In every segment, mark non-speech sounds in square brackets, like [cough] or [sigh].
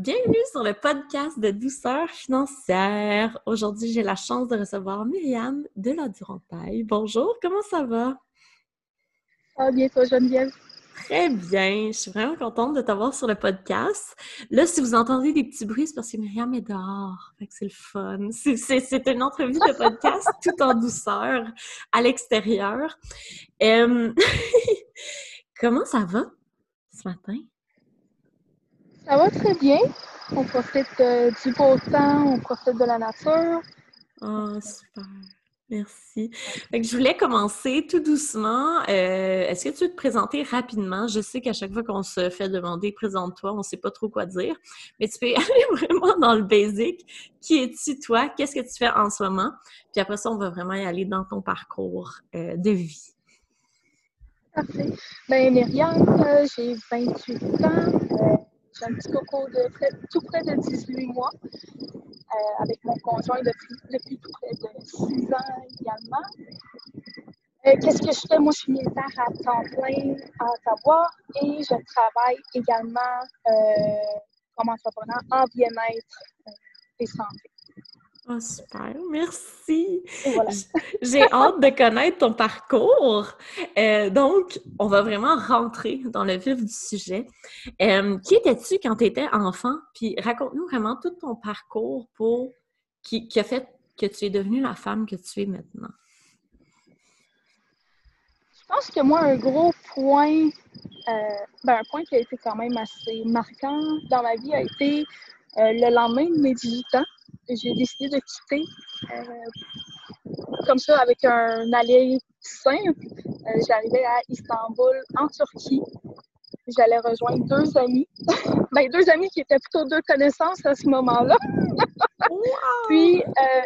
Bienvenue sur le podcast de douceur financière. Aujourd'hui, j'ai la chance de recevoir Myriam de la Durantaille. Bonjour, comment ça va? Bien, toi, Geneviève? Très bien, je suis vraiment contente de t'avoir sur le podcast. Là, si vous entendez des petits bruits, c'est parce que Myriam est dehors. c'est le fun. C'est une entrevue de podcast [laughs] tout en douceur à l'extérieur. [laughs] comment ça va ce matin? Ça va très bien. On profite euh, du beau temps, on profite de la nature. Oh, super. Merci. je voulais commencer tout doucement. Euh, est-ce que tu veux te présenter rapidement? Je sais qu'à chaque fois qu'on se fait demander présente-toi, on ne sait pas trop quoi dire, mais tu peux [laughs] aller vraiment dans le basic. Qui es-tu, toi? Qu'est-ce que tu fais en ce moment? Puis après ça, on va vraiment y aller dans ton parcours euh, de vie. Parfait. Bien, Myriam, j'ai 28 ans. J'ai un petit coco de tout près de 18 mois euh, avec mon conjoint depuis, tout près de 6 ans également. Euh, qu'est-ce que je fais? Moi, je suis militaire à temps plein à Ottawa et je travaille également euh, comme entrepreneur en bien-être et santé. Oh, super, merci. J'ai hâte de connaître ton parcours. Euh, donc, on va vraiment rentrer dans le vif du sujet. Euh, qui étais-tu quand tu étais enfant? Puis raconte-nous vraiment tout ton parcours pour qui, a fait que tu es devenue la femme que tu es maintenant. Je pense que moi, un gros point, euh, ben, un point qui a été quand même assez marquant dans ma vie a été le lendemain de mes 18 ans j'ai décidé de quitter euh, comme ça avec un aller simple. Euh, j'arrivais à Istanbul, en Turquie. J'allais rejoindre deux amis. [laughs] ben, deux amis qui étaient plutôt deux connaissances à ce moment-là. [laughs] Puis, euh,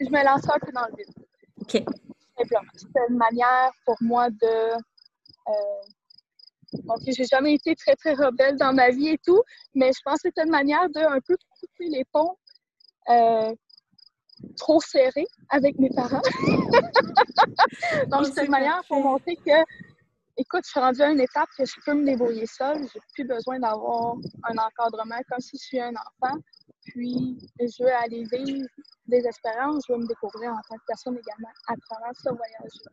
je me lançais un peu dans le vide. OK. C'était une manière pour moi de. Donc, j'ai jamais été très, très rebelle dans ma vie et tout, mais je pense que c'était une manière de un peu couper les ponts euh, trop serré avec mes parents. [laughs] Donc, c'est une manière pour montrer que, écoute, je suis rendue à une étape que je peux me débrouiller seule. J'ai plus besoin d'avoir un encadrement comme si je suis un enfant. Puis, je veux aller vivre des expériences, je veux me découvrir en tant que personne également à travers ce voyage-là.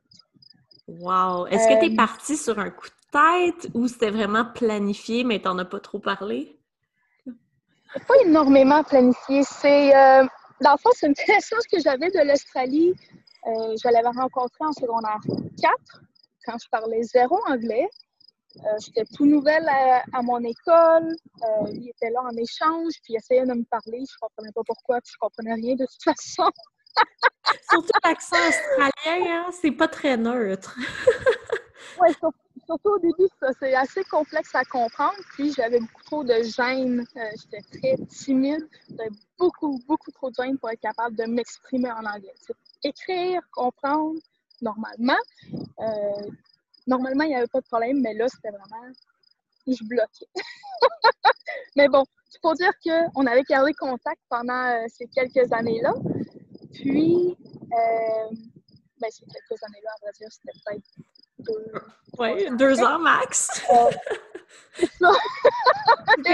Wow! Est-ce que tu es euh, partie sur un coup de tête ou c'était vraiment planifié, mais tu n'en as pas trop parlé? Pas énormément planifié. C'est, euh, dans le fond, c'est une connaissance que j'avais de l'Australie. Euh, je l'avais rencontrée en secondaire 4, quand je parlais zéro anglais. Euh, j'étais tout nouvelle à, mon école. il était là en échange, puis il essayait de me parler. Je comprenais pas pourquoi, puis je comprenais rien de toute façon. surtout l'accent australien, hein? c'est pas très neutre. oui, surtout surtout au début, c'est assez complexe à comprendre. Puis j'avais beaucoup trop de gêne. Euh, j'étais très timide. J'avais beaucoup, beaucoup trop de gêne pour être capable de m'exprimer en anglais. Écrire, comprendre, normalement. Euh, normalement, il n'y avait pas de problème, mais là, c'était vraiment. Je bloquais. [laughs] mais bon, il faut dire qu'on avait gardé contact pendant euh, ces quelques années-là. Puis, ben, ces quelques années-là, à vrai dire, c'était peut-être oui, deux ans max. c'est ça.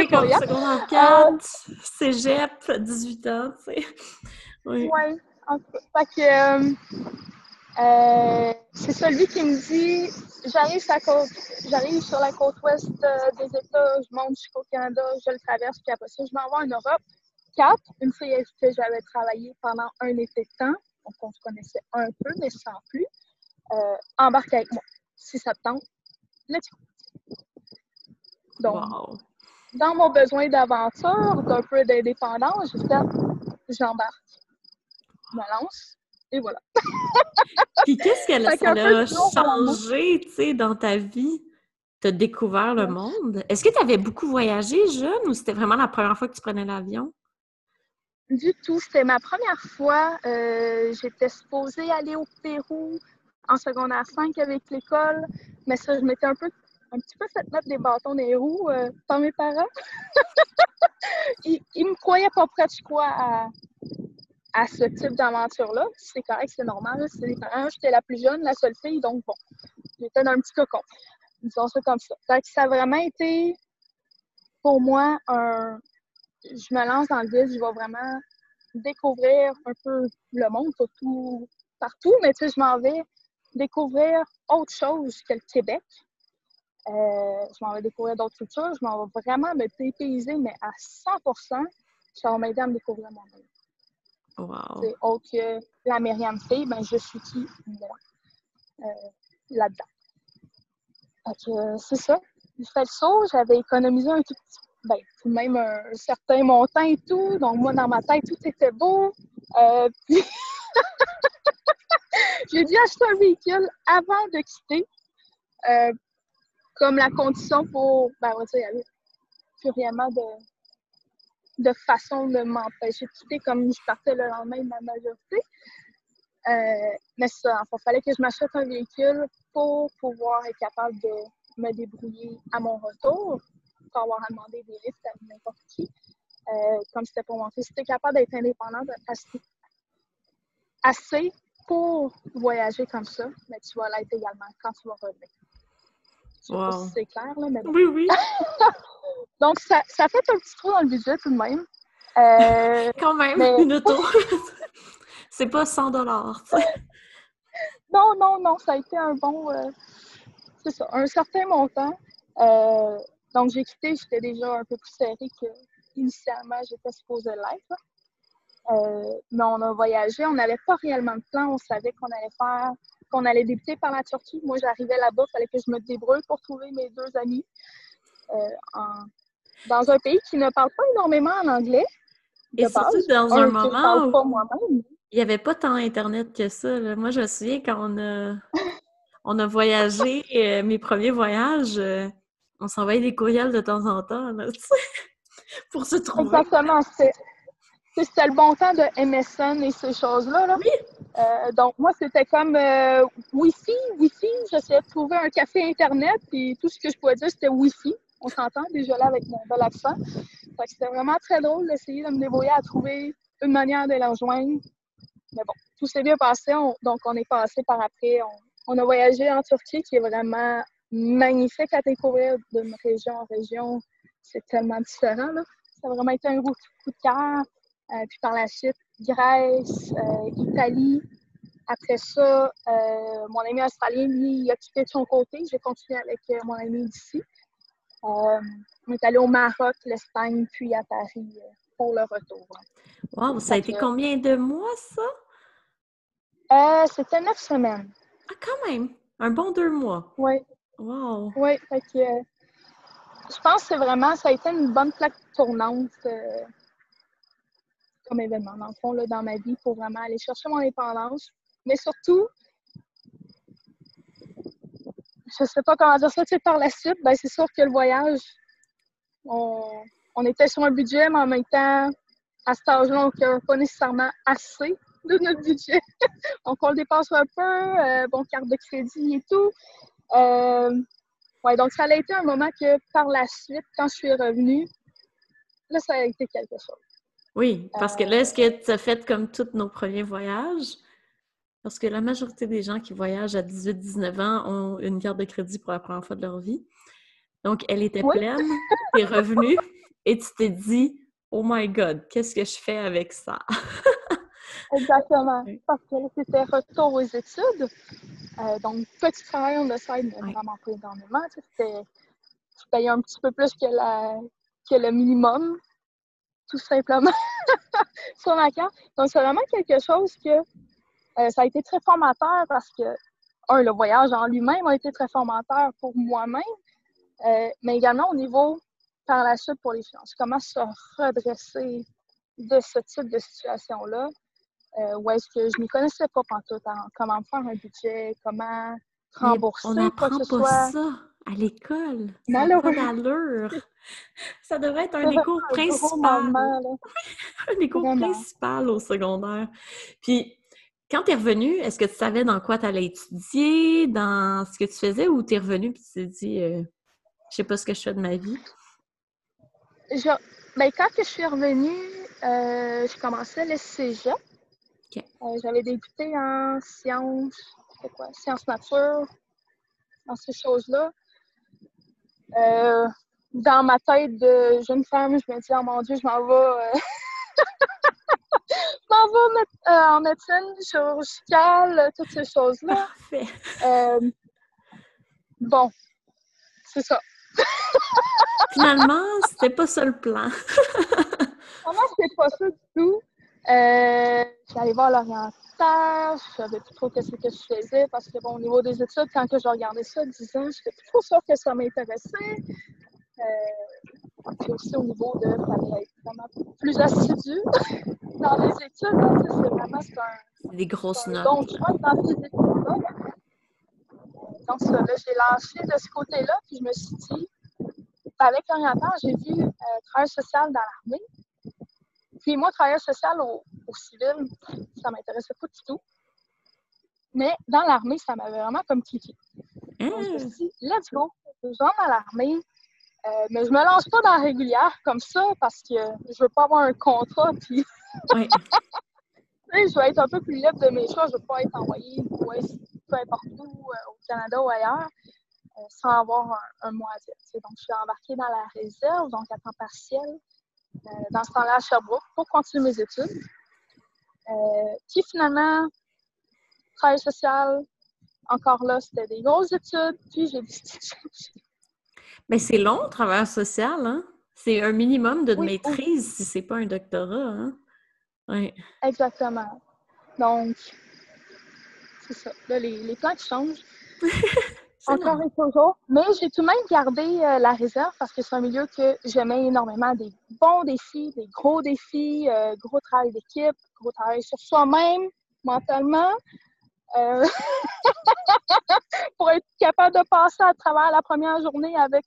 comme secondaire 4, euh, cégep, 18 ans, tu sais. Oui. Ouais. Fait que euh, euh, c'est celui qui me dit j'arrive sur, côte, j'arrive sur la côte ouest des États, je monte jusqu'au Canada, je le traverse, puis après ça, je m'envoie en Europe. 4, une fille que j'avais travaillé pendant un été de temps, donc on se connaissait un peu, mais sans plus, embarque avec moi si ça te tente, let's go. Donc, dans mon besoin d'aventure, d'un peu d'indépendance, j'ai fait, j'embarque, je me lance, et voilà. [laughs] Puis qu'est-ce que ça a changé, tu sais, dans ta vie? Tu as découvert le monde? Est-ce que tu avais beaucoup voyagé jeune ou c'était vraiment la première fois que tu prenais l'avion? Du tout. C'était ma première fois. Euh, j'étais supposée aller au Pérou en secondaire 5 avec l'école, mais ça, je m'étais un peu un petit peu fait mettre des bâtons des roues euh, par mes parents. [laughs] ils, ne me croyaient pas prêt, je crois, à, à ce type d'aventure-là. C'est correct, c'est normal. C'est les parents. J'étais la plus jeune, la seule fille, donc bon, j'étais dans un petit cocon. Disons ça comme ça. ça a vraiment été, pour moi, un, je me lance dans le vide, je vais vraiment découvrir un peu le monde, surtout partout, mais tu sais, je m'en vais découvrir autre chose que le Québec. Euh, je m'en vais découvrir d'autres cultures, je m'en vais vraiment me dépayser, mais à 100 ça va m'aider à me découvrir moi-même. Wow. C'est autre que la Myriam fille, ben je suis qui, moi, euh, là-dedans. Euh, c'est ça. J'ai fait le saut, j'avais économisé un tout petit ben, même un certain montant et tout. Donc, moi, dans ma tête, tout était beau. Euh, puis, [laughs] j'ai dû acheter un véhicule avant de quitter. Euh, comme la condition pour. Ben, on il n'y avait plus vraiment de, de façon de m'empêcher de quitter comme je partais le lendemain de ma majorité. Euh, mais ça, il fallait que je m'achète un véhicule pour pouvoir être capable de me débrouiller à mon retour pas avoir à demander des listes à n'importe qui. Euh, comme c'était pour si tu es capable d'être indépendante assez, pour voyager comme ça, mais tu vas l'être également quand tu vas revenir. Wow. c'est clair, là, mais Oui, oui. [laughs] Donc, ça, ça fait un petit trou dans le budget tout de même. Euh, [laughs] Quand même, mais- une auto. [laughs] c'est pas 100 dollars. non, non, non, ça a été un bon. euh, c'est ça, un certain montant. Euh, donc, j'ai quitté, j'étais déjà un peu plus serrée qu'initialement j'étais supposée l'être. Euh, mais on a voyagé, on n'avait pas réellement de plan, on savait qu'on allait faire, qu'on allait débuter par la Turquie. Moi, j'arrivais là-bas, il fallait que je me débrouille pour trouver mes deux amis euh, en- dans un pays qui ne parle pas énormément en anglais. Et surtout base. dans Un, moment où pas il n'y avait pas tant Internet que ça. là. Moi, je me souviens quand on a, on a voyagé, euh, mes premiers voyages, euh, on s'envoyait des courriels de temps en temps, là, [laughs] pour se trouver. Exactement. C'était le bon temps de MSN et ces choses-là. Là. Euh, donc, moi, c'était comme euh, Wi-Fi, Wi-Fi. J'essayais de trouver un café Internet et tout ce que je pouvais dire, c'était Wi-Fi. On s'entend déjà là avec mon bel accent. Fait que c'était vraiment très drôle d'essayer de me débrouiller à trouver une manière de les rejoindre. Mais bon, tout s'est bien passé. On- donc, on est passé par après. On, on a voyagé en Turquie, qui est vraiment magnifique à découvrir d'une région en région. C'est tellement différent. Là. Ça a vraiment été un gros coup de cœur. Euh, puis par la suite, Grèce, euh, Italie. Après ça, euh, mon ami australien, lui, il a quitté de son côté. J'ai continué avec mon ami d'ici. On est allé au Maroc, l'Espagne, puis à Paris pour le retour. Wow, ça a été combien de mois, ça? C'était neuf semaines. Ah, quand même! Un bon deux mois. Oui, Wow! oui. Fait que, je pense que c'est vraiment, ça a été une bonne plaque tournante comme événement, dans le fond, là, dans ma vie, pour vraiment aller chercher mon indépendance. Mais surtout, je sais pas comment dire ça, par la suite, ben, c'est sûr que le voyage, on, on était sur un budget, mais en même temps, à cet âge-là, on n'avait pas nécessairement assez de notre budget. [laughs] Donc, on le dépasse un peu, euh, bon, carte de crédit et tout. Euh, ouais, donc, ça a été un moment que, par la suite, quand je suis revenue, là, ça a été quelque chose. Oui, parce que là, Euh, est-ce que tu as fait comme tous nos premiers voyages? Parce que la majorité des gens qui voyagent à 18-19 ans ont une carte de crédit pour la première fois de leur vie. Donc, elle était Oui. pleine, tu es revenu et tu t'es dit Oh my God, qu'est-ce que je fais avec ça? [laughs] Exactement. Parce que c'était retour aux études. Euh, donc, petit travail on the side, mais Oui. vraiment pas énormément. tu payais un petit peu plus que, la, que le minimum, tout simplement, [laughs] sur ma carte. Donc, c'est vraiment quelque chose que euh, ça a été très formateur parce que, un, le voyage en lui-même a été très formateur pour moi-même, euh, mais également au niveau, par la suite, pour les finances. Comment se redresser de ce type de situation-là? euh, où est-ce que je n'y connaissais pas pantoute en comment faire un budget, comment Mais rembourser, on n'apprend que ce pas soit? ça à l'école. D'allure. [laughs] Ça devrait être un des cours là. [laughs] Un des cours principaux au secondaire. Puis, quand tu es revenu, est-ce que tu savais dans quoi tu allais étudier, dans ce que tu faisais, ou tu es revenu et tu t'es dit, euh, je sais pas ce que je fais de ma vie? Je- ben, quand je suis revenue, euh, je commençais le cégep. Euh, J'avais débuté en sciences, quoi? Sciences nature, dans ces choses-là. Euh, dans ma tête de jeune femme, je me dis, oh mon Dieu, je m'en vais. Euh, [laughs] je m'en vais euh, en médecine chirurgicale, toutes ces choses-là. Euh, bon, c'est ça. [laughs] Finalement, c'était pas ça le plan. Finalement, c'était pas ça du tout. Euh, J'allais voir l'orienteur, je savais plus trop qu'est-ce que je faisais parce que, bon, au niveau des études, quand que je regardais ça, 10 ans, je plus trop sûre que ça m'intéressait. Euh, puis aussi au niveau de, fallait être vraiment plus assidu [laughs] dans les études. Hein, c'est vraiment, c'est un. Des grosses notes. Donc, choix dans ces études-là. Donc, ça, là, j'ai lâché de ce côté-là, puis je me suis dit, avec l'orienteur, j'ai vu euh, travail social dans l'armée. Puis moi, travailleur social au, civil, ça m'intéressait pas du tout. Mais dans l'armée, ça m'avait vraiment comme cliqué. Donc, je me suis dit, let's go, je vais dans l'armée. Euh, mais je me lance pas dans la régulière comme ça parce que je veux pas avoir un contrat. Puis... Oui. [laughs] je vais être un peu plus libre de mes choix. Je veux pas être envoyée peu importe où, euh, au Canada ou ailleurs, euh, sans avoir un, un mois à dire. Donc, je suis embarquée dans la réserve, donc à temps partiel. Dans ce temps-là à Sherbrooke pour continuer mes études. Euh, puis finalement, travail social, encore là, c'était des grosses études, puis j'ai décidé de changer. Mais c'est long, travail social, hein? C'est un minimum de maîtrise si c'est pas un doctorat, hein? Oui. Exactement. Donc, c'est ça. Là, les, les plans qui changent. [laughs] Encore et toujours. Mais j'ai tout de même gardé euh, la réserve parce que c'est un milieu que j'aimais énormément. Des bons défis, des gros défis, euh, gros travail d'équipe, gros travail sur soi-même, mentalement. Euh, [laughs] pour être capable de passer à travers la première journée avec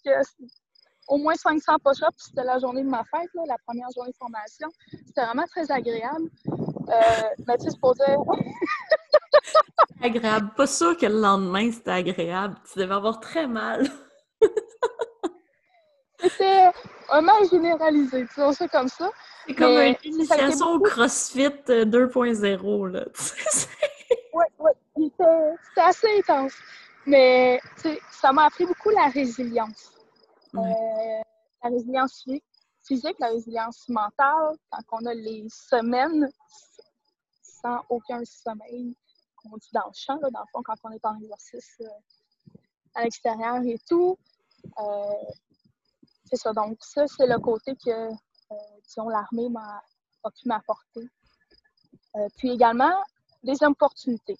au moins 500 push-ups. C'était la journée de ma fête, la première journée de formation. C'était vraiment très agréable. mais tu sais, c'est pour dire... agréable. Pas sûr que le lendemain, c'était agréable. Tu devais avoir très mal. [laughs] c'était un mal généralisé, tu vois, ça comme ça. C'est comme une initiation au CrossFit 2.0, euh, là. [laughs] oui, oui. C'était assez intense. Mais ça m'a appris beaucoup la résilience. Euh, la résilience physique, la résilience mentale, quand on a les semaines sans aucun sommeil, on dit dans le champ, dans le fond, quand on est en exercice euh, à l'extérieur et tout. Euh, c'est ça. Donc, ça, c'est le côté que, euh, disons, l'armée m'a a pu m'apporter. puis également, des opportunités.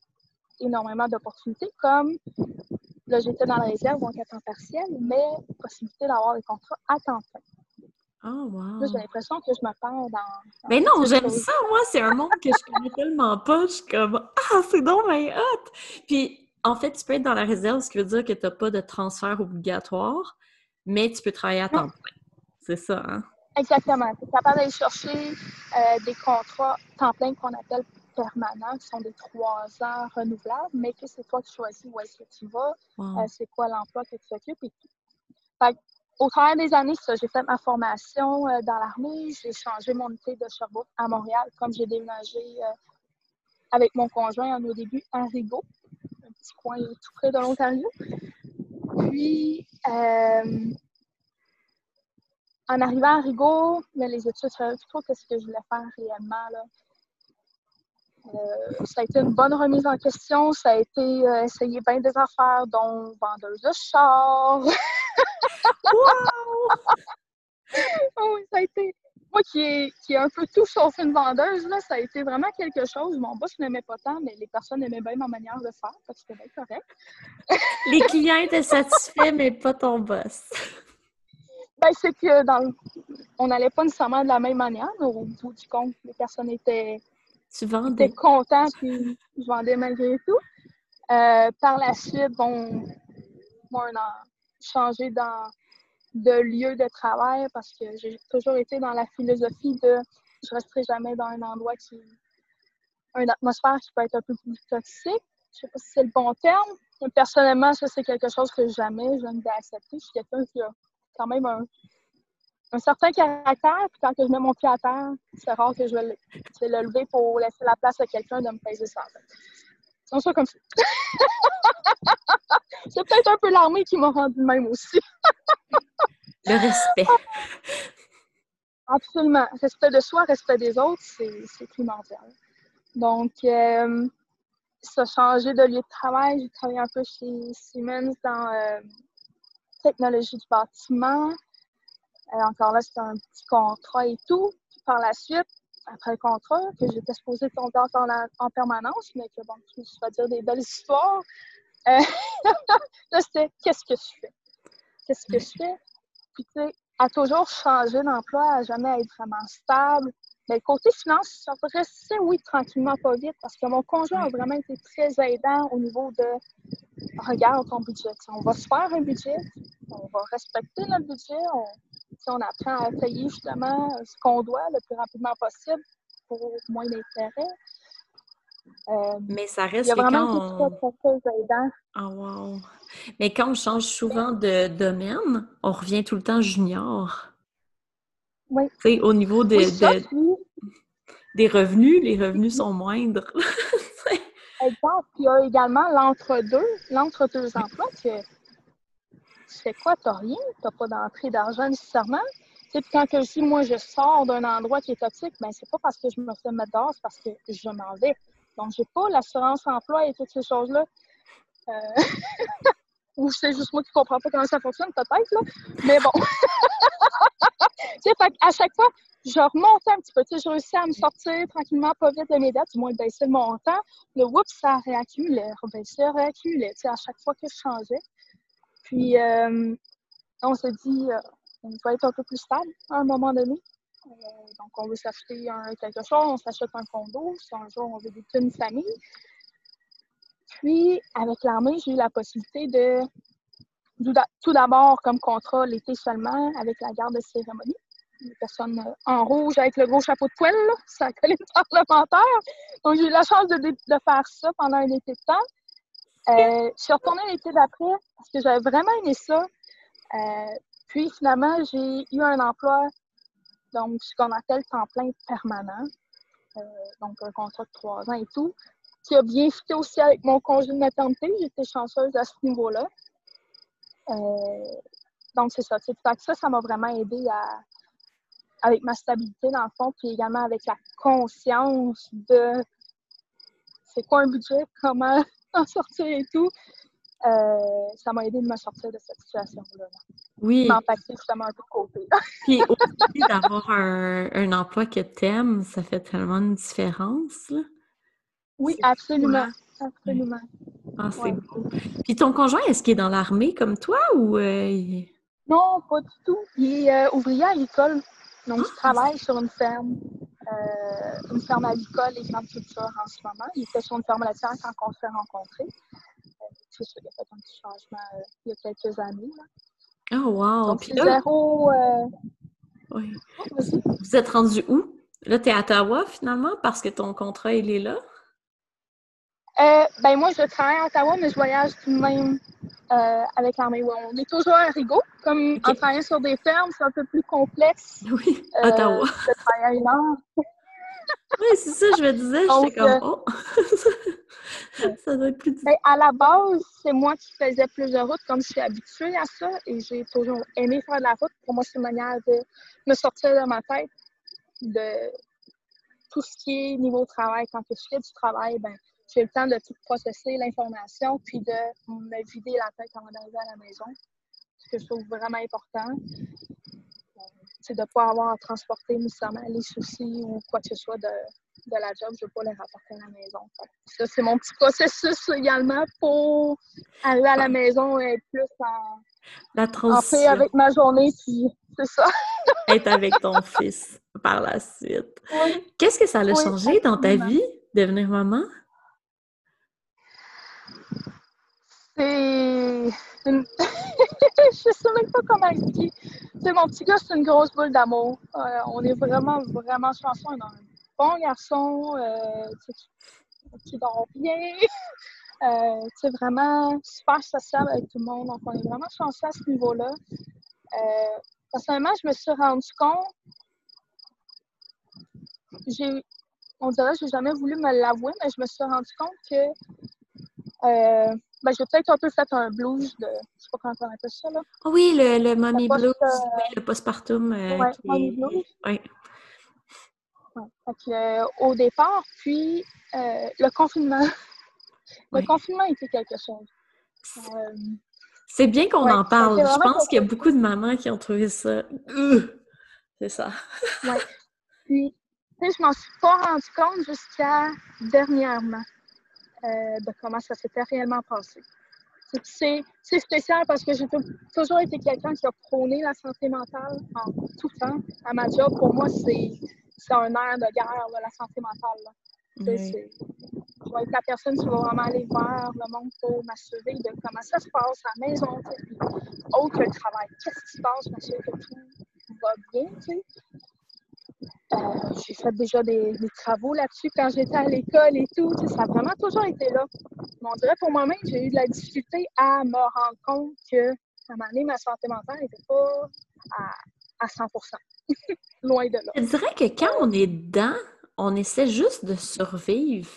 Énormément d'opportunités, comme là, j'étais dans la réserve, donc à temps partiel, mais possibilité d'avoir des contrats à temps plein. Oh, wow. J'ai l'impression que je me perds dans. mais non, j'aime ça, moi. C'est un monde que je connais tellement pas. Je suis comme, ah, c'est donc mais hot! Puis, en fait, tu peux être dans la réserve, ce qui veut dire que tu n'as pas de transfert obligatoire, mais tu peux travailler à temps plein. C'est ça, hein? Exactement. Tu es capable d'aller chercher euh, des contrats temps plein qu'on appelle permanents, qui sont des trois ans renouvelables, mais que c'est toi qui choisis où est-ce que tu vas, euh, c'est quoi l'emploi que tu occupes et tout. Fait au travers des années, j'ai fait ma formation euh, dans l'armée. J'ai changé mon unité de Sherbrooke à Montréal, comme j'ai déménagé euh, avec mon conjoint au début à Rigaud, un petit coin tout près de l'Ontario. Puis, euh, en arrivant à Rigaud, les études, je savais trop ce que je voulais faire réellement. Là. Ça a été une bonne remise en question. Ça a été essayer bien des affaires, dont vendeuse de char. [laughs] wow! oh, ça a été. Moi qui ai, qui un peu tout sauf une vendeuse, là, ça a été vraiment quelque chose. Mon boss n'aimait pas tant, mais les personnes aimaient bien ma manière de faire, parce que c'était bien correct. [laughs] les clients étaient satisfaits, mais pas ton boss. Ben, c'est que dans on n'allait pas nécessairement de la même manière, mais au bout du compte, les personnes étaient, tu vendais. étaient contentes, puis je vendais malgré tout. Euh, par la suite, bon, moi, un an, changer dans, de lieu de travail parce que j'ai toujours été dans la philosophie de je resterai jamais dans un endroit qui une atmosphère qui peut être un peu plus toxique. Je sais pas si c'est le bon terme. Mais personnellement, ça c'est quelque chose que jamais je viens d'accepter. Je suis quelqu'un qui a quand même un, un certain caractère. Puis quand je mets mon pied à terre, c'est rare que je vais le, le lever pour laisser la place à quelqu'un de me peser sans C'est ça comme ça. [laughs] c'est peut-être un peu l'armée qui m'a rendu même aussi. [laughs] Le respect. [laughs] Absolument. Respect de soi, respect des autres, c'est primordial. Donc, euh, ça a changé de lieu de travail. J'ai travaillé un peu chez Siemens dans euh, technologie du bâtiment. Encore là, c'était un petit contrat et tout. Puis par la suite, après le contrat, que j'étais supposée tomber en, en, permanence, mais que bon, je me suis dire des belles histoires. Euh, [laughs] là, c'était qu'est-ce que je fais? Qu'est-ce que je fais? Puis, tu sais, à toujours changer d'emploi, à jamais être vraiment stable. Mais côté finance, ça progressait, oui, tranquillement, pas vite, parce que mon conjoint a vraiment été très aidant au niveau de regarde ton budget. on va se faire un budget, on va respecter notre budget, on, on apprend à payer justement ce qu'on doit le plus rapidement possible pour moins d'intérêt. Euh, mais ça reste il y a vraiment quand on... très, très aidant. Oh, wow. Mais quand on change souvent de domaine, on revient tout le temps junior. Oui. au niveau des des revenus, les revenus sont moindres. [laughs] Exemple, il y a également l'entre-deux, l'entre-deux emplois que tu fais quoi? Tu n'as rien, tu n'as pas d'entrée d'argent nécessairement? Puis quand que je moi, je sors d'un endroit qui est toxique, ben c'est pas parce que je me fais mettre dehors, c'est parce que je m'en vais. Donc, j'ai pas l'assurance emploi et toutes ces choses-là. Euh... [laughs] Ou c'est juste moi qui comprends pas comment ça fonctionne, peut-être. Mais bon. [laughs] tu sais, à chaque fois, je remontais un petit peu. Tu sais, je réussis à me sortir tranquillement, pas vite de mes dettes, du moins baisser le montant. Le whoop, ça réaccumulait, rebaissait, réaccumulait, tu sais, à chaque fois que je changeais. Puis, euh, on s'est dit, euh, on va être un peu plus stable à un moment donné. Euh, donc, on veut s'acheter quelque chose, on s'achète un condo, si un jour on veut vivre une famille. Puis, avec l'armée, j'ai eu la possibilité de, tout d'abord, comme contrat, l'été seulement, avec la garde de cérémonie. Une personne euh, en rouge avec le gros chapeau de poêle, là, ça collait parlementaire. Donc, j'ai eu la chance de, de, faire ça pendant un été de temps. Euh, je suis retournée l'été d'après parce que j'avais vraiment aimé ça. Euh, puis, finalement, j'ai eu un emploi donc ce qu'on appelle temps plein permanent, euh, donc un contrat de trois ans et tout, qui a bien fité aussi avec mon congé de maternité. J'étais chanceuse à ce niveau-là. Euh, donc, c'est ça. ça, ça m'a vraiment aidé à, avec ma stabilité dans le fond, puis également avec la conscience de c'est quoi un budget, comment [laughs] sortir et tout. Euh, ça m'a aidé de me sortir de cette situation-là. Oui. M'empacter justement un peu côté. [laughs] Puis aussi d'avoir un, un, emploi que tu aimes, ça fait tellement une différence. Là. Oui, absolument. Absolument. Ah, c'est beau. Puis ton conjoint, est-ce qu'il est dans l'armée comme toi ou. Euh, non, pas du tout. Il est euh, ouvrier agricole. Donc, il ah, travaille sur une ferme. Une ferme agricole et grande culture en ce moment. Il était sur une ferme laitière quand on s'est rencontrés c'est ça, il a fait un petit changement euh, il y a quelques années. Là. Oh, wow! Donc, Puis zéro. Euh... Oui. Vous êtes rendu où? Là, tu es à Ottawa finalement parce que ton contrat, il est là? Euh, ben moi, je travaille à Ottawa, mais je voyage tout de même euh, avec l'armée. on est toujours à Rigaud. Comme en travaillant sur des fermes, c'est un peu plus complexe. [laughs] Oui, Ottawa. De travailler [laughs] oui, c'est ça, je me disais, j'étais comme, oh! [laughs] ça doit être plus ben, À la base, c'est moi qui faisais plus de route, comme je suis habituée à ça, et j'ai toujours aimé faire de la route. Pour moi, c'est une manière de me sortir de ma tête de tout ce qui est niveau travail. Quand je fais du travail, ben, j'ai le temps de tout processer l'information, puis de me vider la tête avant d'arriver à la maison, ce que je trouve vraiment important c'est de ne pas avoir à transporter nécessairement les soucis ou quoi que ce soit de, de la job, je ne veux pas les rapporter à la maison. Ça, c'est mon petit processus également pour arriver à la maison et être plus en, la transition. paix avec ma journée, c'est ça. [laughs] être avec ton fils par la suite. Qu'est-ce que ça a changé dans ta vie, devenir maman? C'est une... [laughs] je sais même pas comment expliquer. C'est mon petit gars, c'est une grosse boule d'amour. Euh, on est vraiment, vraiment chanceux. On a un bon garçon euh, qui dort bien. Euh, c'est vraiment super social avec tout le monde. Donc, on est vraiment chanceux à ce niveau-là. Euh, personnellement, je me suis rendu compte, j'ai, on dirait que j'ai jamais voulu me l'avouer, mais je me suis rendu compte que Ben, j'ai peut-être un peu fait un blues de. Je sais pas comment on appelle ça, là. Oh oui, le, le mommy post- blues, euh, oui, le postpartum. euh, Ouais, qui mommy est- blues. Oui. Ouais. Euh, au départ, puis euh, le confinement. [laughs] le Ouais. confinement était quelque chose. C'est bien qu'on en parle. Je pense qu'il y a beaucoup de mamans qui ont trouvé ça. C'est ça. puis, tu sais, je m'en suis pas rendu compte jusqu'à dernièrement de comment ça s'était réellement passé. C'est- spécial parce que j'ai tou- toujours été quelqu'un qui a prôné la santé mentale en tout temps. À ma job, pour moi, c'est c'est un air de guerre, là, la santé mentale. là. Oui. Je vais être la personne qui va vraiment aller vers le monde pour m'assurer de comment ça se passe à la maison, autre que le travail. Qu'est-ce qui se passe, m'assurer que tout va bien, tu sais? Euh, j'ai fait déjà des, travaux là-dessus quand j'étais à l'école et tout. Ça a vraiment toujours été là. Mais on dirait pour moi-même, j'ai eu de la difficulté à me rendre compte que, à un moment donné, ma santé mentale n'était pas à, à 100 [laughs] Loin de là. Je dirais que quand on est dedans, on essaie juste de survivre.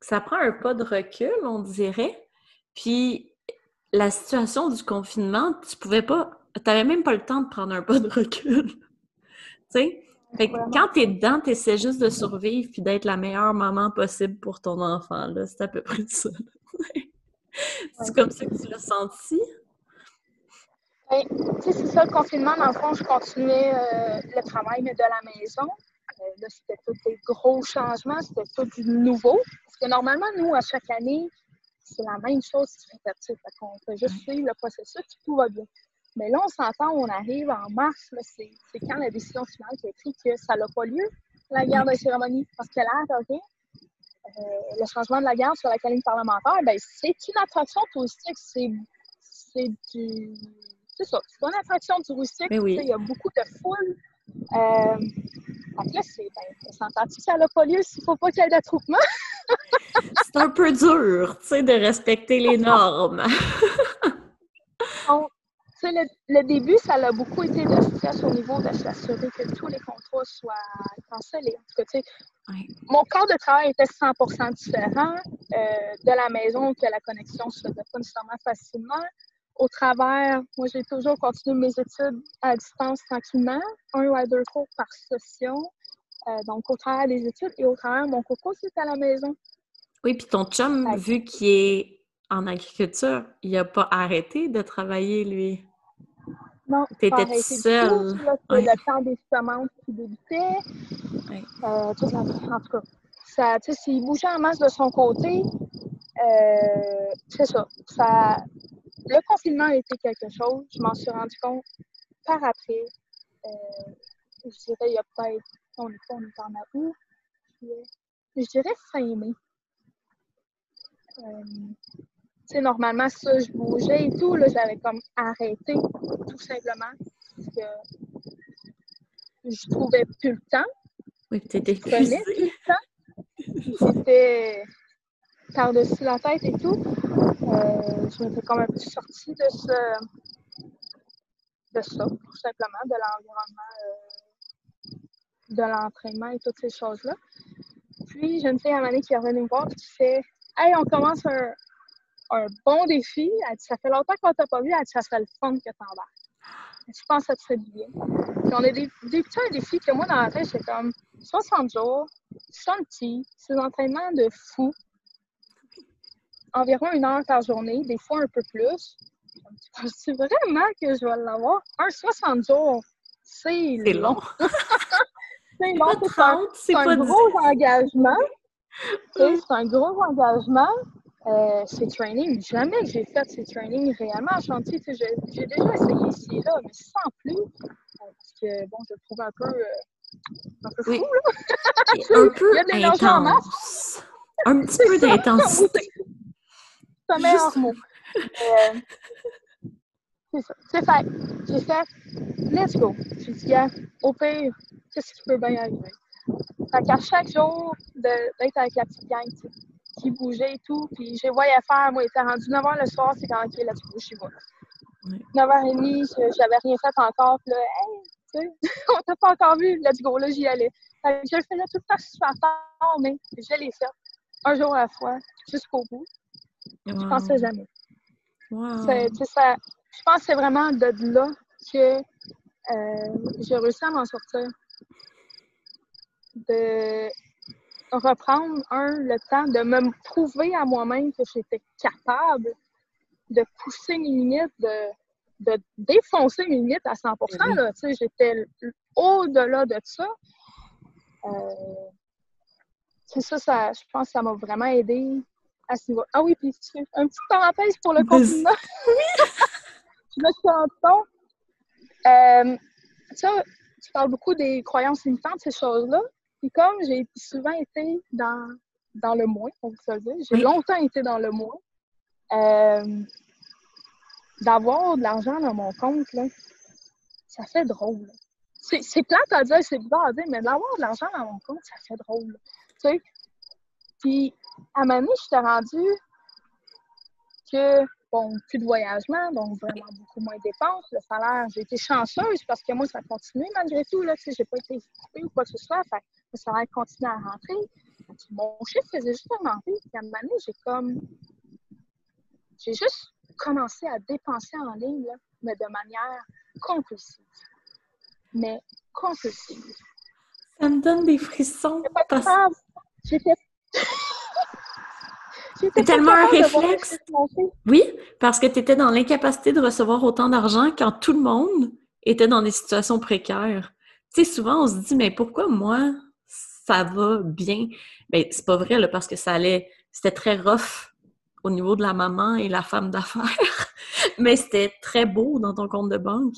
Ça prend un pas de recul, on dirait. Puis la situation du confinement, tu pouvais pas, tu n'avais même pas le temps de prendre un pas de recul. [laughs] tu sais? Fait que Vraiment. quand tu es dedans, tu essaies juste de survivre puis d'être la meilleure maman possible pour ton enfant. là. C'est à peu près ça. [laughs] C'est comme ça que tu l'as senti? Ben, tu sais, c'est ça, le confinement, dans le fond, je continuais euh, le travail, mais de la maison. Euh, là, c'était tous des gros changements, c'était tout du nouveau. Parce que normalement, nous, à chaque année, c'est la même chose qui se répète. Fait qu'on fait juste suivre le processus, puis tout va bien. Mais là, on s'entend, on arrive en mars, c'est quand la décision finale qui a pris que ça n'a pas lieu, la guerre de cérémonie. Parce que là, de rien, euh, le changement de la garde sur la colline parlementaire, ben, c'est une attraction touristique. C'est du. C'est ça. C'est une attraction touristique. Oui. Il y a beaucoup de foule. Euh, que là, c'est. Ben, on s'entend-tu que ça n'a pas lieu s'il ne faut pas qu'il y ait d'attroupement? [laughs] C'est un peu dur, tu sais, de respecter les [laughs] normes. Donc, tu sais, le, le début, ça a beaucoup été de stress au niveau de s'assurer que tous les contrats soient cancellés. En tout cas, tu sais, mon corps de travail était 100% différent euh, de la maison, que la connexion se faisait pas nécessairement facilement. Au travers, moi, j'ai toujours continué mes études à distance tranquillement, un rider cours par session. Euh, donc, au travers des études et au travers, mon coco, c'est à la maison. Oui, puis ton chum, Ouais. vu qu'il est en agriculture, il n'a pas arrêté de travailler, lui? Non, T'étais seule. Ouais. le temps des semences qui débutait. Ouais. Euh, tout ça, en tout cas, ça, s'il bougeait en masse de son côté, euh, c'est ça, ça. Le confinement a été quelque chose. Je m'en suis rendu compte par après. Euh, je dirais, il y a peut-être. On est, on est en août. Je dirais fin mai. Euh, sais, normalement, ça, je bougeais et tout. Là, j'avais comme arrêté, tout simplement. Parce que je trouvais plus le temps. Oui, t'étais épuisée. tout le temps. J'étais par-dessus la tête et tout. Euh, je m'étais comme un peu sortie de ce de ça, tout simplement, de l'environnement, euh, de l'entraînement et toutes ces choses-là. Puis, j'ai une fille à donné qui est revenue me voir et qui fait Hey, on commence un, un bon défi. Elle dit Ça fait longtemps qu'on t'a pas vu. Elle dit Ça serait le fun que t'embarques. Je pense que ça te ferait du bien. Puis on a dé- débuté un défi que moi, dans la tête, c'est comme 60 jours, Shanti, ces entraînements de fou, environ une heure par journée, des fois un peu plus. C'est vraiment que je vais l'avoir. Un 60 jours, c'est C'est long. [laughs] C'est long. C'est un, 30, c'est c'est un pas 10. gros engagement. C'est un gros engagement. Euh, c'est training. Jamais que j'ai fait ces trainings réellement en chantier. Tu sais, J'ai déjà essayé ici et là, mais sans plus. Parce que, bon, je le trouve un peu, euh, un peu fou. Oui. là. Un [laughs] peu Il y a de l'énergie en masse. intense. Un petit peu d'intensité. Un meilleur Juste- mot. Euh, c'est ça. C'est fait. J'ai fait, let's go. J'ai dit, gars, au pire, qu'est-ce qui peut bien arriver? Fait qu'à chaque jour, d'être avec la petite gang, tu sais, qui bougeait et tout, puis j'ai voyé faire, moi, il était rendu 9h le soir, c'est quand, OK, let's go, j'y vais. Ouais. 9h30, je- j'avais rien fait encore, puis là, hey, tu sais, [laughs] on t'a pas encore vu, let's go, là, j'y allais. Je le faisais tout le temps super tard, mais je l'ai fait, un jour à la fois, jusqu'au bout. Je pensais jamais. Ça, je pense que c'est vraiment de là que euh, j'ai réussi à m'en sortir. De reprendre, un, le temps de me prouver à moi-même que j'étais capable de pousser mes limites, de, de défoncer mes limites à 100% J'étais au-delà de ça. Euh, c'est ça, ça, je pense que ça m'a vraiment aidé à ce niveau. Ah oui, puis un petit parenthèse pour le confinement. [laughs] je me suis rendu compte. Euh, ça, tu parles beaucoup des croyances limitantes, ces choses-là. Puis comme j'ai souvent été dans, dans le moins, on se dire, j'ai longtemps été dans le moins, euh, d'avoir de l'argent dans mon compte, là, ça fait drôle. C'est plate à dire, c'est bizarre à dire, mais d'avoir de l'argent dans mon compte, ça fait drôle. Tu sais? Puis, à un moment donné, je t'ai rendu que, bon, plus de voyagement, donc vraiment beaucoup moins de dépenses. Le salaire, j'ai été chanceuse parce que moi, ça a continué malgré tout. Là, j'ai pas été coupée ou quoi que ce soit. Fait le salaire continue à rentrer. mon chiffre faisait juste augmenter. Puis, à un moment donné, j'ai comme. J'ai juste commencé à dépenser en ligne, là, mais de manière compulsive. Mais compulsive. Ça me donne des frissons. Parce... J'étais c'est tellement un réflexe. Oui, parce que tu étais dans l'incapacité de recevoir autant d'argent quand tout le monde était dans des situations précaires. Tu sais, souvent, on se dit, mais pourquoi moi, ça va bien? Bien, c'est pas vrai, là, parce que ça allait, c'était très rough au niveau de la maman et la femme d'affaires, [laughs] mais c'était très beau dans ton compte de banque.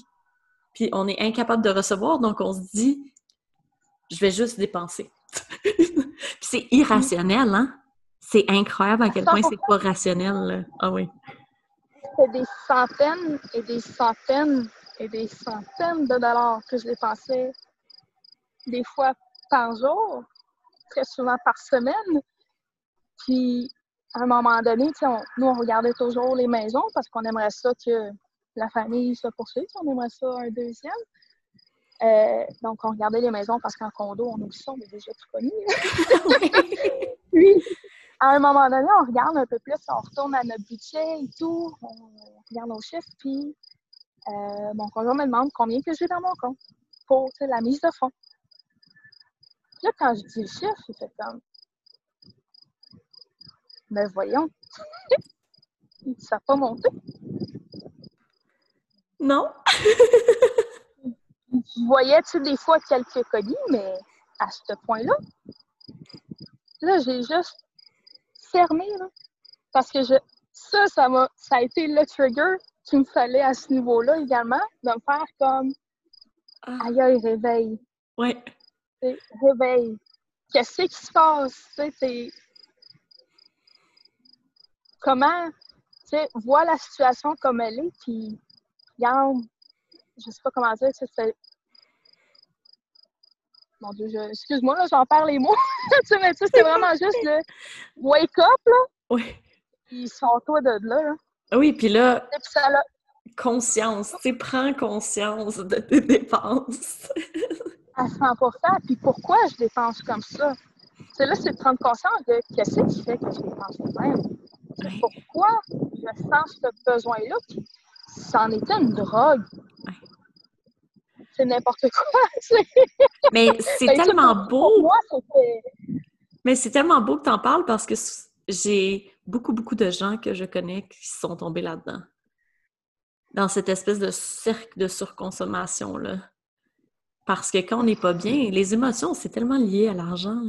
Puis on est incapable de recevoir, donc on se dit, je vais juste dépenser. [laughs] Puis c'est irrationnel, hein? C'est incroyable à quel point c'est pas rationnel. Ah oui. C'est des centaines et des centaines et des centaines de dollars que je dépensais des fois par jour, très souvent par semaine. Puis, à un moment donné, nous, on regardait toujours les maisons parce qu'on aimerait ça que la famille se poursuive. On aimerait ça un deuxième. Euh, donc, on regardait les maisons parce qu'en condo, on oublie ça, on est déjà tout connu. [laughs] Puis, à un moment donné, on regarde un peu plus, on retourne à notre budget et tout, on regarde nos chiffres, puis euh, mon conjoint me demande combien que j'ai dans mon compte pour la mise de fonds. là, quand je dis le chiffre, il fait comme Mais voyons, [laughs] ça n'a pas monté. Non. [laughs] je voyais, tu des fois quelques colis, mais à ce point-là, là, j'ai juste fermé, Parce que je, ça, ça m'a, ça a été le trigger qu'il me fallait à ce niveau-là également, de me faire comme ah. aïe, réveil. Ouais. réveil. Qu'est-ce qui se passe? Tu comment, tu sais, vois la situation comme elle est, puis regarde, je sais pas comment dire, c'est mon Dieu, excuse-moi, là, j'en perds les mots. mais [laughs] tu sais, c'est vraiment juste le wake up, là. Oui. Ils sont toi de là, ah Oui, puis là, conscience, tu sais, prends conscience de tes dépenses. [laughs] à 100% Puis pourquoi je dépense comme ça? C'est là, c'est de prendre conscience de qu'est-ce qui fait que je dépense de même. Pourquoi je sens ce besoin-là? C'en était une drogue c'est n'importe quoi. [laughs] Mais c'est tellement beau. Mais c'est tellement beau que tu en parles parce que j'ai beaucoup, beaucoup de gens que je connais qui sont tombés là-dedans. Dans cette espèce de cercle de surconsommation-là. Parce que quand on n'est pas bien, les émotions, c'est tellement lié à l'argent.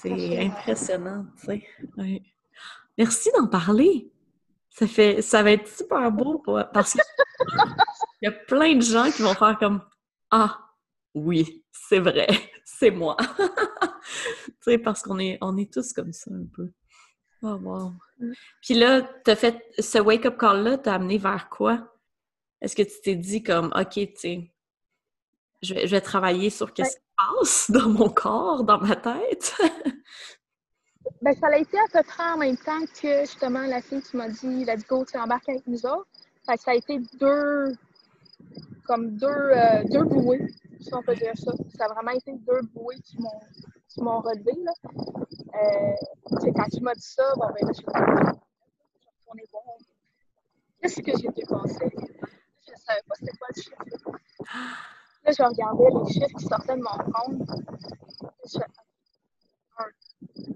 C'est impressionnant, tu sais. Merci d'en parler. Ça fait ça va être super beau parce que il y a plein de gens qui vont faire comme Ah, oui, c'est vrai, [laughs] c'est moi. [laughs] tu sais, parce qu'on est, on est tous comme ça un peu. Oh, wow. Puis là, t'as fait ce wake-up call-là, t'as amené vers quoi? Est-ce que tu t'es dit comme OK, tu sais, je vais, je vais travailler sur qu'est-ce qui se passe dans mon corps, dans ma tête? [laughs] ben, ça a été à peu près en même temps que justement la fille qui m'a dit Let's go, tu embarques avec nous autres. Fait que ça a été deux, comme deux, euh, deux bouées si on peut dire ça. Ça a vraiment été deux bouées qui m'ont, qui m'ont relevé. Là. Euh, quand tu m'as dit ça, bon, ben là, je suis retournée voir. Qu'est-ce que j'ai dépensé? Je ne savais pas c'était quoi le chiffre. Là, je regardais les chiffres qui sortaient de mon compte.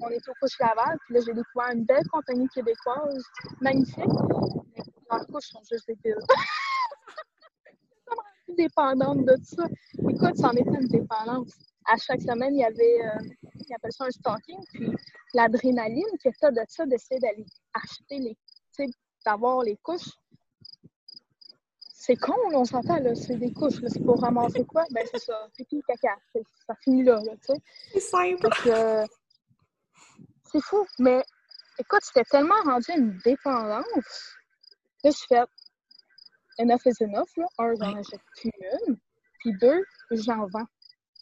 On est au Couche Laval, puis là, j'ai découvert une belle compagnie québécoise, magnifique. Mais leurs couches sont juste des [laughs] dépendante de ça. Écoute, c'en était une dépendance. À chaque semaine, il y avait, euh, ils appellent ça un stalking, puis l'adrénaline qui était de ça, d'essayer d'aller acheter les, tu sais, d'avoir les couches. C'est con, on s'entend, là, c'est des couches, c'est pour ramasser quoi? Ben, c'est ça, pipi, caca, ça finit là, là tu sais. C'est simple. Euh, c'est fou, mais écoute, c'était tellement rendu une dépendance. Là, je fais enough is enough. Là. Un, j'en achète plus une. Puis deux, j'en vends.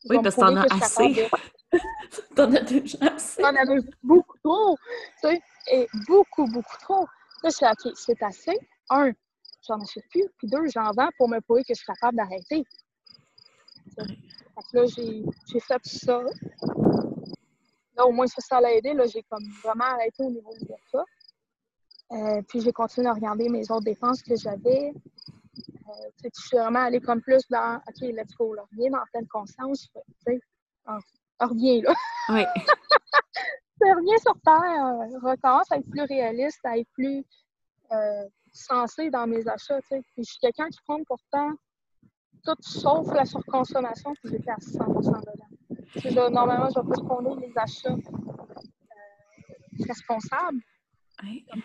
Oui, parce que t'en as assez. [laughs] t'en as déjà assez. T'en avais beaucoup trop. Tu sais, et beaucoup, beaucoup trop. Là, je suis OK, c'est assez. Un, j'en achète plus. Puis deux, j'en vends pour me prouver que je suis capable d'arrêter. là, j'ai fait ça. Là, au moins, ça, ça l'a aidé. Là, j'ai comme vraiment arrêté au niveau de ça. Euh, puis j'ai continué à regarder mes autres dépenses que j'avais. Euh, je suis vraiment allée comme plus dans OK, let's go, là, reviens dans pleine conscience. Tu reviens là. Oui. [laughs] reviens sur terre, euh, recommence à être plus réaliste, à être plus euh, sensé dans mes achats. Puis je suis quelqu'un qui prend pourtant tout sauf la surconsommation, puis j'étais à 100% dedans. normalement, je vais plus prendre les achats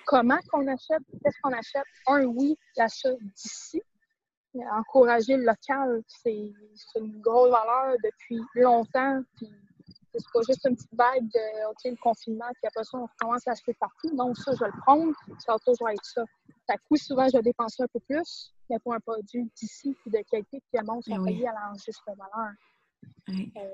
Comment qu'on achète? Qu'est-ce qu'on achète? Un, oui, l'achat d'ici. Encourager le local, c'est une grosse valeur depuis longtemps. Puis c'est pas juste une petite vague de OK, le confinement, puis après ça, on commence à acheter partout. Non, ça, je vais le prendre, ça va toujours être ça. Fait que souvent, je vais dépenser un peu plus, mais pour un produit d'ici puis de qualité, puis le monde sont ben payés à la juste valeur. Euh,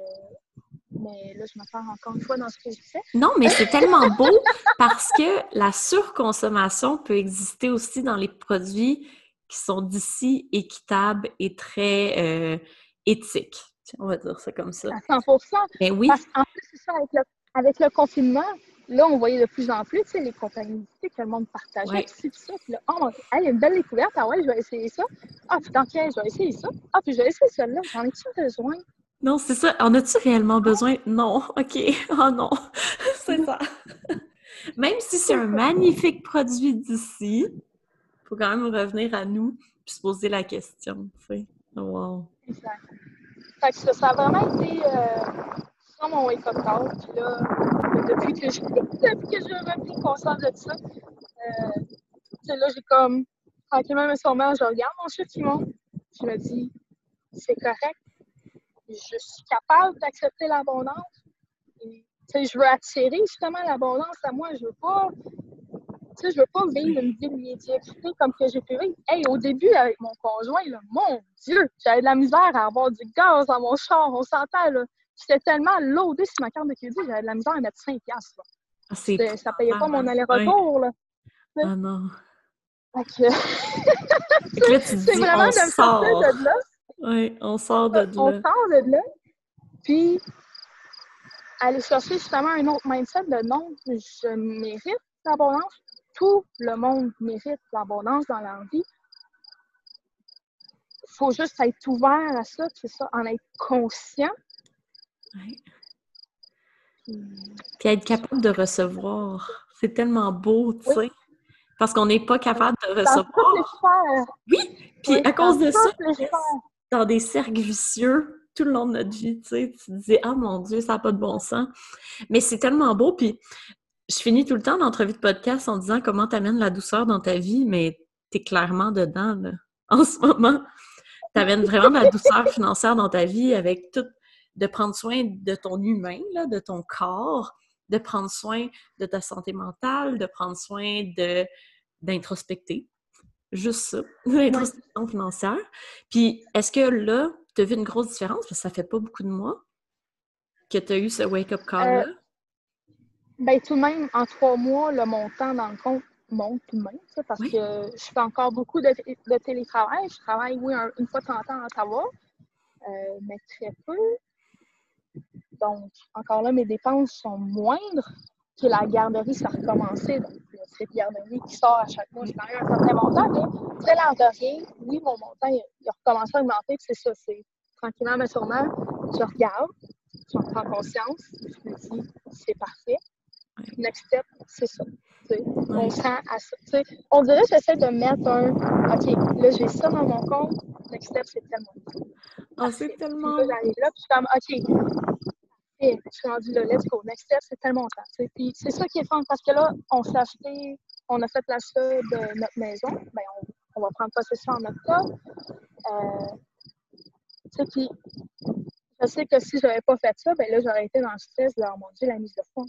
mais là, je me perds encore une fois dans ce que je fais. Non, mais c'est tellement beau parce que la surconsommation peut exister aussi dans les produits qui sont d'ici équitables et très euh, éthiques. On va dire ça comme ça. À 100 Mais oui. Parce qu'en plus, c'est ça, avec le, confinement, là, on voyait de plus en plus, tu sais, les compagnies, que le monde partageait, tout ça. Puis là, oh, il y a une belle découverte, ah ouais, je vais essayer ça. Ah, puis tant je vais essayer ça. Ah, puis je vais essayer celle-là. J'en ai-tu besoin? Non, c'est ça. En as-tu réellement besoin? Non. OK. Oh [laughs] non. [laughs] c'est ça. [laughs] Même si c'est un magnifique produit d'ici, il faut quand même revenir à nous et se poser la question. Tu sais. Wow. Exact. Fait que ça, a vraiment été euh, mon wake-up call. Puis là, depuis que je, depuis que j'ai repris conscience de ça, euh, là, j'ai comme, tranquillement, mais sûrement, je regarde mon chiffre qui monte. Je me dis, c'est correct je suis capable d'accepter l'abondance. Je veux attirer justement l'abondance à moi. Je veux pas. je veux pas vivre une vie de médiocrité comme que j'ai pu vivre. Hey, au début, avec mon conjoint, là, mon Dieu, j'avais de la misère à avoir du gaz dans mon char. On s'entend, là. J'étais tellement loadée sur ma carte de crédit, j'avais de la misère à mettre 5 piastres. Ah, ça payait pas mon aller-retour, là. Ah non. [laughs] c'est vraiment de me sortir de là. Oui, on sort de là. On sort de là. Puis, aller chercher justement un autre mindset de non, je mérite l'abondance. Tout le monde mérite l'abondance dans leur vie. Il faut juste être ouvert à ça, c'est ça, en être conscient. Oui. Puis être capable de recevoir. C'est tellement beau, tu sais. Parce qu'on n'est pas capable de recevoir. Oui, puis à cause de ça, dans des cercles vicieux tout le long de notre vie, tu sais. Tu te dis, ah mon Dieu, ça n'a pas de bon sens. Mais c'est tellement beau, puis je finis tout le temps l'entrevue de podcast en disant comment tu amènes la douceur dans ta vie, mais tu es clairement dedans, [laughs] en ce moment. Tu amènes vraiment de la douceur financière dans ta vie avec tout, de prendre soin de ton humain, de ton corps, de prendre soin de ta santé mentale, de prendre soin d'introspecter, juste ça, [laughs] l'introspection financière. Puis, est-ce que là, tu as vu une grosse différence? Parce que ça fait pas beaucoup de mois que tu as eu ce wake-up call-là. Euh, ben, tout de même, en trois mois, le montant dans le compte monte tout de même, parce que je fais encore beaucoup de, télétravail. Je travaille, oui, une fois de temps en temps à Ottawa. euh, mais très peu. Donc, encore là, mes dépenses sont moindres. que la garderie, ça a recommencé. Donc, cette garderie qui sort à chaque mois, j'ai quand même un certain montant, mais c'est l'air de rien. Oui, mon montant, il, a recommencé à augmenter, c'est ça. C'est tranquillement, mais sûrement, je regarde, j'en prends conscience, je me dis, c'est parfait. Next step, c'est ça. On sent à ça. on dirait que j'essaie de mettre un OK, là, j'ai ça dans mon compte. Next step, c'est tellement. Ah, c'est tellement. Là, j'arrive là, puis je suis comme OK. Je suis rendue là, let's go. Next step, c'est tellement temps. Puis c'est ça qui est fun parce que là, on s'est acheté, on a fait l'achat de notre maison. Ben, on, on va prendre possession en octobre. Euh, puis je sais que si je n'avais pas fait ça, ben là, j'aurais été dans le stress de, oh mon la mise de fond,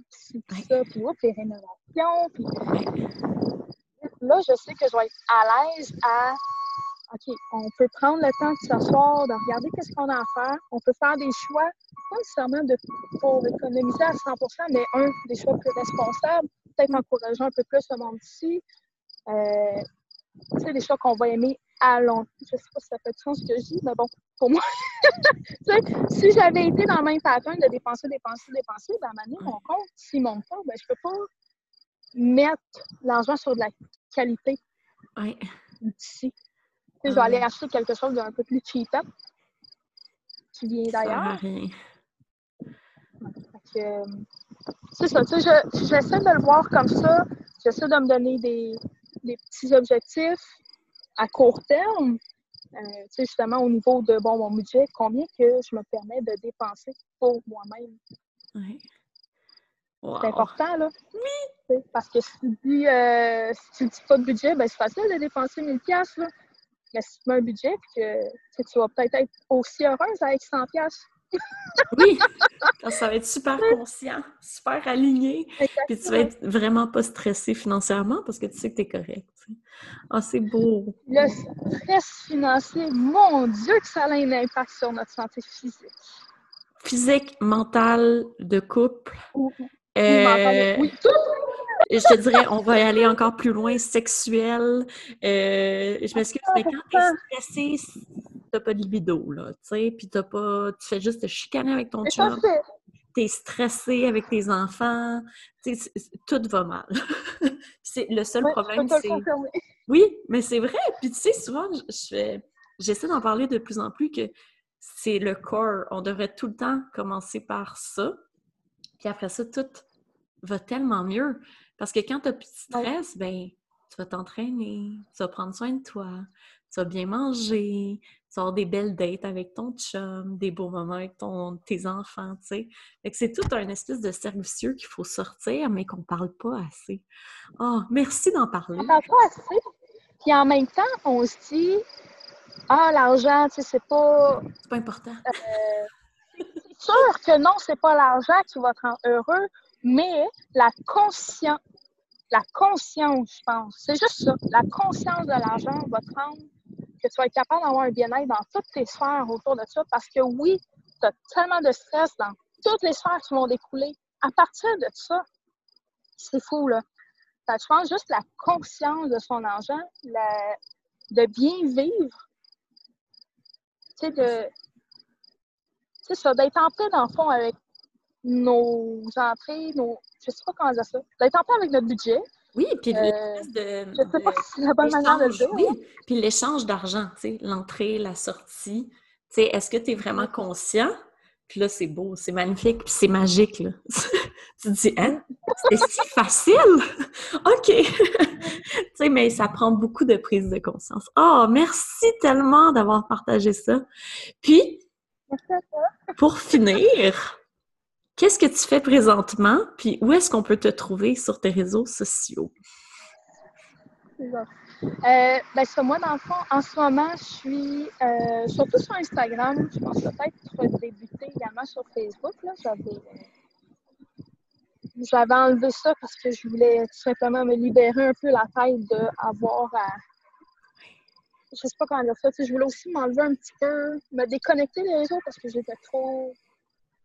puis ça, puis oups, les rénovations, puis là, je sais que je vais être à l'aise à OK, on peut prendre le temps de s'asseoir, de regarder qu'est-ce qu'on a à faire. On peut faire des choix, pas nécessairement de, pour économiser à 100% mais un, des choix plus responsables, peut-être encourager un peu plus le monde ici. Euh, tu sais, des choix qu'on va aimer à long Je sais pas si ça fait du sens ce que je dis, mais bon, pour moi, [laughs] si j'avais été dans le même pattern de dépenser, dépenser, dépenser, ben, à mon compte, s'il monte pas, ben, je peux pas mettre l'argent sur de la qualité oui. d'ici. Je vais aller acheter quelque chose d'un peu plus cheap qui vient d'ailleurs. Euh, c'est ça, tu sais, j'essaie de le voir comme ça. J'essaie de me donner des, des petits objectifs à court terme, euh, justement au niveau de bon, mon budget, combien que je me permets de dépenser pour moi-même. C'est important, là. Oui! Parce que si tu dis, euh, si tu dis pas de budget, ben, c'est facile de dépenser 1000 pièces Mais si tu mets un budget, puis que tu vas peut-être être aussi heureuse avec 100 oui, ça va être super conscient, super aligné. Puis tu vas être vraiment pas stressé financièrement parce que tu sais que tu es correct. Ah, c'est beau. Le stress financier, mon Dieu, que ça a un impact sur notre santé physique. Physique, mentale, de couple. Euh, oui, tout. Je te dirais, on va y aller encore plus loin, sexuel. Euh, je m'excuse, mais quand tu es stressé, t'as pas de libido, là, tu sais, puis t'as pas... Tu fais juste te chicaner avec ton chum. T'es stressé avec tes enfants. tout va mal. [laughs] c'est le seul problème, c'est... Oui, mais c'est vrai. Puis tu sais, souvent, je j'essaie d'en parler de plus en plus que c'est le corps. On devrait tout le temps commencer par ça. Puis après ça, tout va tellement mieux. Parce que quand tu as plus de stress, ben, tu vas t'entraîner, tu vas prendre soin de toi, tu vas bien manger, tu vas avoir des belles dates avec ton chum, des beaux moments avec ton, tes enfants, tu sais. Fait que c'est tout un espèce de servicieux qu'il faut sortir, mais qu'on parle pas assez. Oh, merci d'en parler. On parle pas assez. Puis en même temps, on se dit, ah, l'argent, tu sais, c'est pas... C'est pas important. Euh, c'est sûr que non, c'est pas l'argent qui va te rendre heureux, mais la conscience, la conscience, je pense, c'est juste ça. La conscience de l'argent va te rendre que tu vas être capable d'avoir un bien-être dans toutes tes sphères autour de ça. Parce que oui, tu as tellement de stress dans toutes les sphères qui vont découler. À partir de ça, c'est fou, là. je pense juste la conscience de son argent, de bien vivre, tu sais, de. C'est ça, d'être en paix, dans le fond, avec nos entrées, nos. Je sais pas comment dire ça. D'être en paix avec notre budget, oui, puis euh, de, Je sais pas si c'est la bonne manière de le dire. Oui, puis l'échange d'argent, tu sais, l'entrée, la sortie. Tu sais, est-ce que tu es vraiment conscient? Puis là, c'est beau, c'est magnifique, puis c'est magique, là. [laughs] tu te dis, hein? C'est si facile! [laughs] OK! [laughs] tu sais, mais ça prend beaucoup de prise de conscience. Oh, merci tellement d'avoir partagé ça. Puis, pour finir, Qu'est-ce que tu fais présentement? Puis où est-ce qu'on peut te trouver sur tes réseaux sociaux? Euh, ben, sur moi, dans le fond, en ce moment, je suis euh, surtout sur Instagram. Je pense peut-être débuter également sur Facebook. J'avais, enlevé ça parce que je voulais tout simplement me libérer un peu la tête d'avoir à. Je sais pas comment dire ça. je voulais aussi m'enlever un petit peu, me déconnecter des réseaux parce que j'étais trop,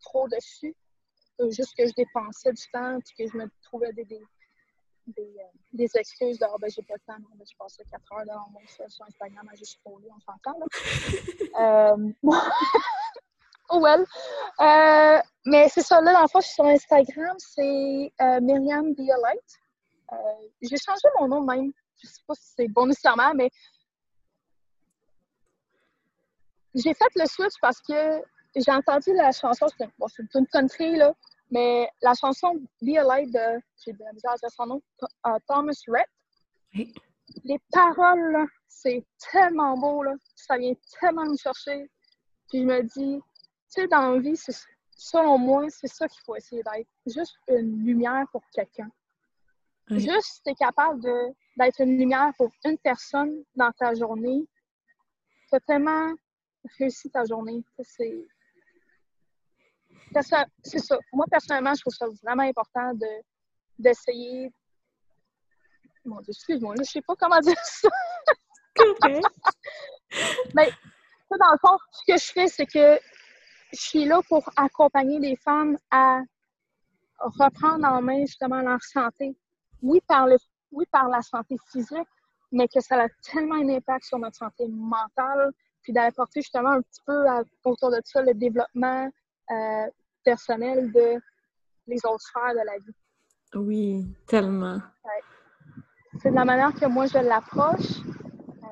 trop dessus juste que je dépensais du temps puis que je me trouvais des, des, excuses de oh, ben, j'ai pas le temps, ben, je passe 4 heures devant mon sur Instagram à juste scroller, on s'entend. [laughs] euh, [laughs] oh well. Euh, mais c'est ça, là, dans le fond, je suis sur Instagram, c'est euh, Myriam Biolite. Euh, j'ai changé mon nom même. Je sais pas si c'est bon nécessairement, mais j'ai fait le switch parce que j'ai entendu la chanson, c'est bon, une country, là, mais la chanson Be Alive de, j'ai de la son nom, uh, Thomas Rhett. Les paroles, c'est tellement beau, là. Ça vient tellement me chercher. Puis je me dis, tu sais, dans la vie, selon moi, c'est ça qu'il faut essayer d'être. Juste une lumière pour quelqu'un. Juste tu es capable d'être une lumière pour une personne dans ta journée, tu as tellement réussi ta journée. C'est c'est ça. Moi, personnellement, je trouve ça vraiment important de, d'essayer. Mon Dieu, excuse-moi, je sais pas comment dire ça. [laughs] Mais, dans le fond, ce que je fais, c'est que je suis là pour accompagner les femmes à reprendre en main justement leur santé. Oui, par, le, oui, par la santé physique, mais que ça a tellement un impact sur notre santé mentale, puis d'apporter justement un petit peu autour de ça le développement euh, personnel de les autres sphères de la vie. Oui, tellement. C'est de la manière que moi je l'approche. Euh,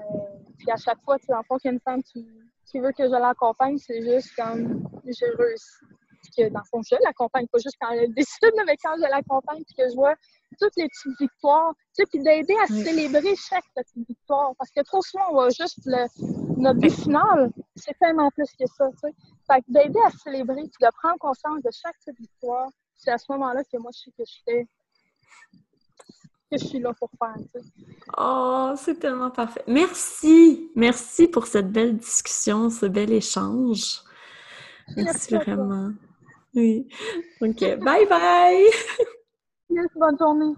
puis à chaque fois, tu sais, en fond, qu'il y a une femme qui, qui veut que je l'accompagne, c'est juste comme j'ai réussi. Puis que dans le fond, je l'accompagne, pas juste quand elle décide, mais quand je l'accompagne, puis que je vois toutes les petites victoires, tu sais, puis d'aider à célébrer chaque petite victoire. Parce que trop souvent, on voit juste le, notre but final, c'est tellement plus que ça, tu sais. Fait que d'aider à célébrer, puis de prendre conscience de chaque petite victoire, c'est à ce moment-là que moi, je sais que je fais que je suis là pour faire, tu sais. Oh, c'est tellement parfait. Merci! Merci pour cette belle discussion, ce bel échange. Merci, vraiment. Oui. OK. Bye bye! Yes, bonne journée.